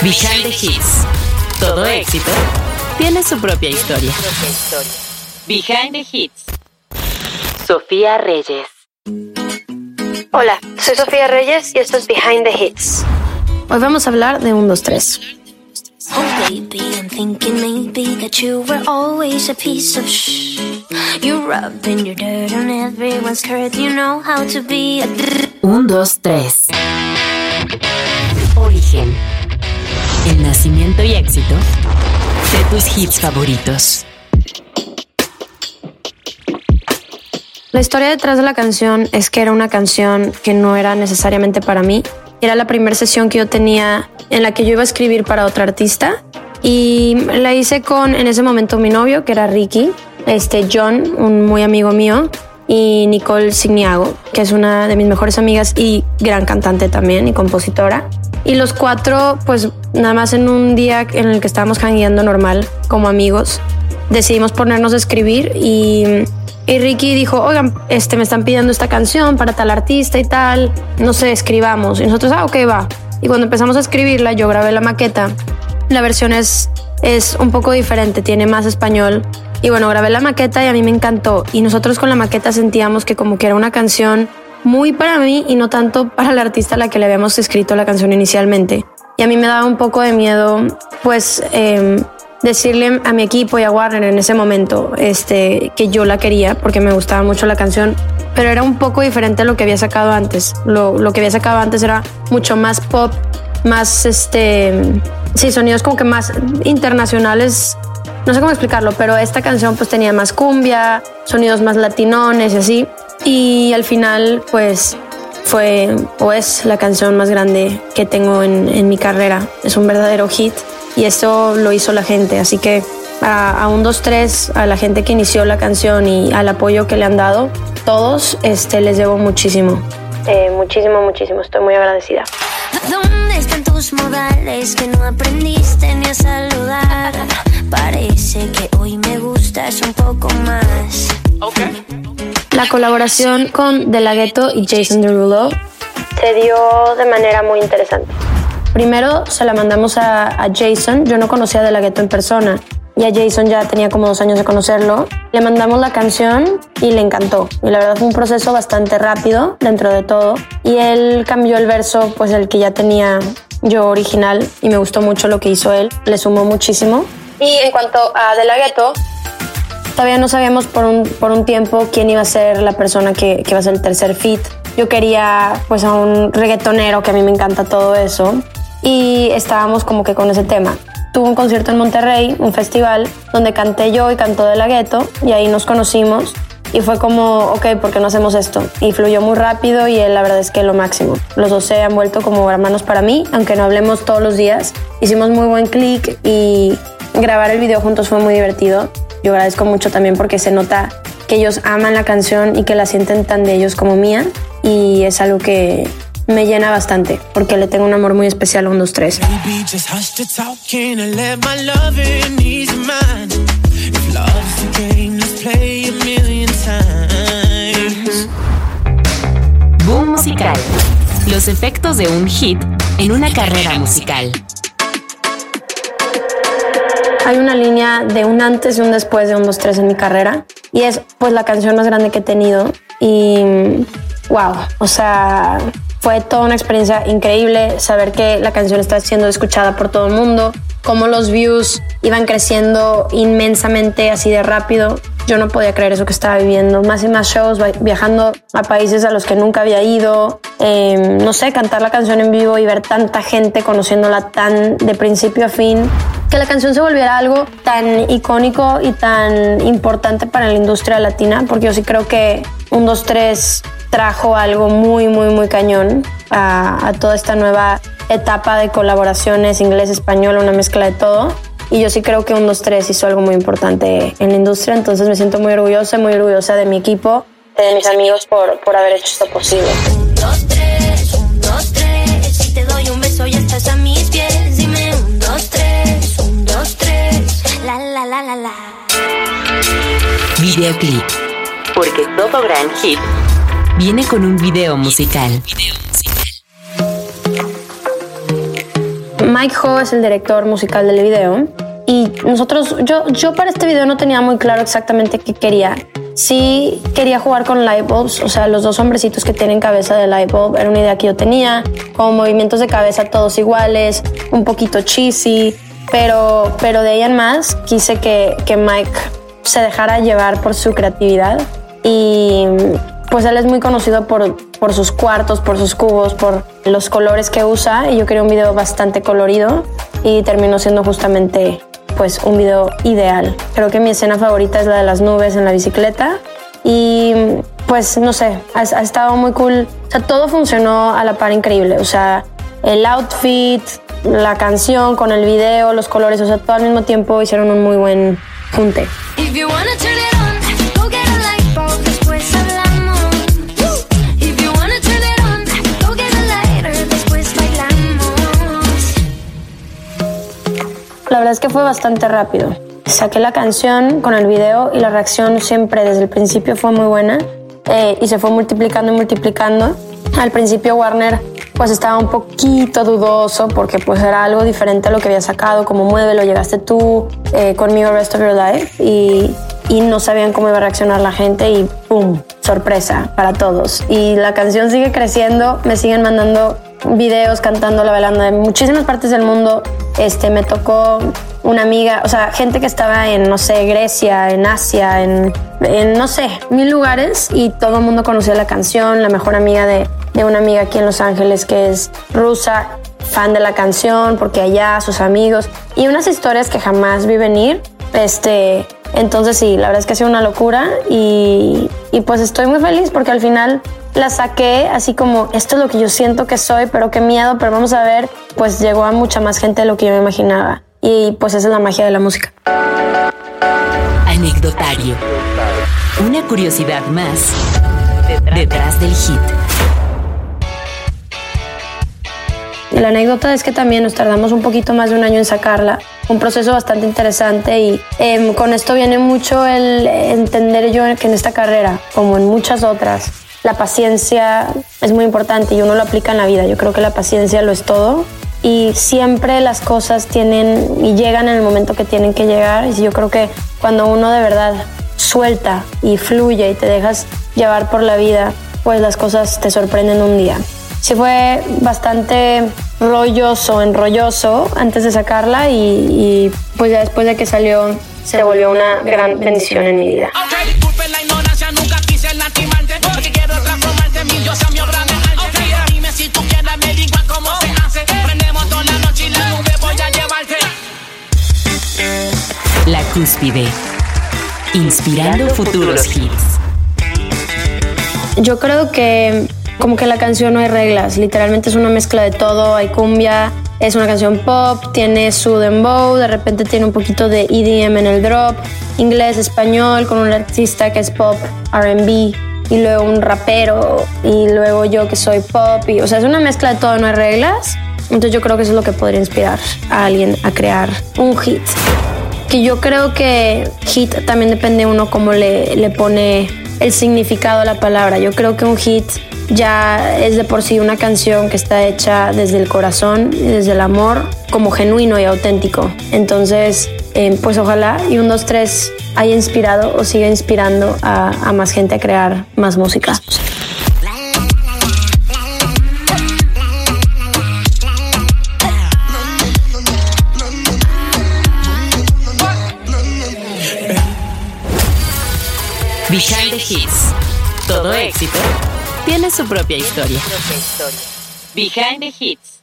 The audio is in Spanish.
Behind the Hits. Todo éxito tiene su propia historia. Behind the Hits. Sofía Reyes. Hola, soy Sofía Reyes y esto es Behind the Hits. Hoy vamos a hablar de 1, 2, 3. Oh baby, I'm thinking maybe that you were always a piece of shh. You rubbing your dirt on everyone's skirt, you know how to be a 1, 2, 3. Origen. El nacimiento y éxito de tus hits favoritos. La historia detrás de la canción es que era una canción que no era necesariamente para mí. Era la primera sesión que yo tenía en la que yo iba a escribir para otra artista y la hice con en ese momento mi novio que era Ricky, este John, un muy amigo mío y Nicole Signiago, que es una de mis mejores amigas y gran cantante también y compositora. Y los cuatro, pues nada más en un día en el que estábamos jangueando normal como amigos, decidimos ponernos a escribir y y Ricky dijo, oigan, este, me están pidiendo esta canción para tal artista y tal, no sé, escribamos. Y nosotros, ah, ok, va. Y cuando empezamos a escribirla, yo grabé la maqueta. La versión es, es un poco diferente, tiene más español. Y bueno, grabé la maqueta y a mí me encantó. Y nosotros con la maqueta sentíamos que como que era una canción muy para mí y no tanto para la artista a la que le habíamos escrito la canción inicialmente. Y a mí me daba un poco de miedo, pues, eh, decirle a mi equipo y a Warner en ese momento este, que yo la quería porque me gustaba mucho la canción, pero era un poco diferente a lo que había sacado antes. Lo, lo que había sacado antes era mucho más pop, más, este, sí, sonidos como que más internacionales. No sé cómo explicarlo, pero esta canción pues tenía más cumbia, sonidos más latinones y así. Y al final pues fue o es la canción más grande que tengo en, en mi carrera. Es un verdadero hit y esto lo hizo la gente. Así que a, a un 2-3, a la gente que inició la canción y al apoyo que le han dado, todos este, les debo muchísimo. Eh, muchísimo, muchísimo. Estoy muy agradecida. ¿Dónde están tus modales que no aprendiste ni a saludar? Parece que hoy me gustas un poco más. Okay. La colaboración con De La Ghetto y Jason Derulo se dio de manera muy interesante. Primero se la mandamos a, Jason, yo no conocía de la gueto en persona y a Jason ya tenía como dos años de conocerlo. Le mandamos la canción y le encantó. Y la verdad fue un proceso bastante rápido dentro de todo. Y él cambió el verso, pues el que ya tenía yo original y me gustó mucho lo que hizo él. Le sumó muchísimo. Y en cuanto a De La Ghetto, todavía no sabíamos por un, por un tiempo quién iba a ser la persona que, que iba a ser el tercer fit. Yo quería pues a un reggaetonero, que a mí me encanta todo eso y estábamos como que con ese tema. Tuve un concierto en Monterrey, un festival, donde canté yo y cantó de la gueto y ahí nos conocimos y fue como, ok, ¿por qué no hacemos esto? Y fluyó muy rápido y él la verdad es que lo máximo. Los dos se han vuelto como hermanos para mí, aunque no hablemos todos los días. Hicimos muy buen clic y grabar el video juntos fue muy divertido. Yo agradezco mucho también porque se nota que ellos aman la canción y que la sienten tan de ellos como mía y es algo que, me llena bastante porque le tengo un amor muy especial a un 2, 3. Boom musical. Los efectos de un hit en una carrera musical. Hay una línea de un antes y un después de un 2, 3 en mi carrera y es pues la canción más grande que he tenido y wow, o sea, fue toda una experiencia increíble saber que la canción está siendo escuchada por todo el mundo, cómo los views iban creciendo inmensamente así de rápido. Yo no podía creer eso que estaba viviendo. Más y más shows, viajando a países a los que nunca había ido. Em, no sé, cantar la canción en vivo y ver tanta gente conociéndola tan de principio a fin. Que la canción se volviera algo tan icónico y tan importante para la industria latina, porque yo sí creo que un, dos, tres trajo algo muy, muy, muy cañón a, toda esta nueva etapa de colaboraciones inglés-español, una mezcla de todo. Y yo sí creo que un 2-3 hizo algo muy importante en la industria, entonces me siento muy orgullosa, muy orgullosa de mi equipo, de mis amigos por, por haber hecho esto posible. Un, dos, tres, un, dos, tres, si te doy un beso ya estás a mis pies, dime un, dos, tres, un, dos, tres, la, la, la, la, la. Videoclip, porque todo gran hit viene con un video musical. Mike Ho es el director musical del video y nosotros, yo, yo para este video no tenía muy claro exactamente qué quería. Sí quería jugar con lightbulbs, o sea, los dos hombrecitos que tienen cabeza de lightbulb, era una idea que yo tenía, con movimientos de cabeza todos iguales, un poquito cheesy, pero, pero de ahí en más quise que, que Mike se dejara llevar por su creatividad y pues él es muy conocido por, por sus cuartos, por sus cubos, por los colores que usa y yo quería un video bastante colorido y terminó siendo justamente pues un video ideal. Creo que mi escena favorita es la de las nubes en la bicicleta y pues no sé, ha, estado muy cool. O sea, todo funcionó a la par increíble. O sea, el outfit, la canción con el video, los colores, o sea, todo al mismo tiempo hicieron un muy buen junte. La verdad es que fue bastante rápido. Saqué la canción con el video y la reacción siempre desde el principio fue muy buena eh, y se fue multiplicando y multiplicando. Al principio Warner pues estaba un poquito dudoso porque pues era algo diferente a lo que había sacado, como Muévelo, llegaste tú, eh, conmigo Rest of Your Life y, y no sabían cómo iba a reaccionar la gente y ¡pum! Sorpresa para todos. Y la canción sigue creciendo, me siguen mandando videos cantándola, bailando de muchísimas partes del mundo. Este, me tocó una amiga, o sea, gente que estaba en, no sé, Grecia, en Asia, en, en no sé, mil lugares y todo el mundo conocía la canción, la mejor amiga de, de una amiga aquí en Los Ángeles que es rusa, fan de la canción, porque allá sus amigos y unas historias que jamás vi venir. Este, entonces sí, la verdad es que ha sido una locura y, y pues estoy muy feliz porque al final la saqué así como esto es lo que yo siento que soy, pero qué miedo, pero vamos a ver, pues llegó a mucha más gente de lo que yo me imaginaba. Y pues esa es la magia de la música. Anecdotario. Una curiosidad más detrás del hit. La anécdota es que también nos tardamos un poquito más de un año en sacarla, un proceso bastante interesante y em, con esto viene mucho el entender yo que en esta carrera, como en muchas otras, la paciencia es muy importante y uno lo aplica en la vida. Yo creo que la paciencia lo es todo y siempre las cosas tienen y llegan en el momento que tienen que llegar. Y yo creo que cuando uno de verdad suelta y fluye y te dejas llevar por la vida, pues las cosas te sorprenden un día. Sí fue bastante rolloso, enrolloso antes de sacarla y, y pues ya después de que salió se volvió una gran bendición en mi vida. Cúspide. Inspirando futuros hits. Yo creo que como que la canción no hay reglas, literalmente es una mezcla de todo, hay cumbia, es una canción pop, tiene su dembow, de repente tiene un poquito de EDM en el drop, inglés, español, con un artista que es pop, RB, y luego un rapero, y luego yo que soy pop, y, o sea, es una mezcla de todo, no hay reglas. Entonces yo creo que eso es lo que podría inspirar a alguien a crear un hit que yo creo que hit también depende uno cómo le, le pone el significado a la palabra. Yo creo que un hit ya es de por sí una canción que está hecha desde el corazón, desde el amor, como genuino y auténtico. Entonces, eh, pues ojalá y un 2, 3 haya inspirado o siga inspirando a más gente a crear más música. Behind the Hits. Todo éxito tiene su propia historia. Behind the Hits.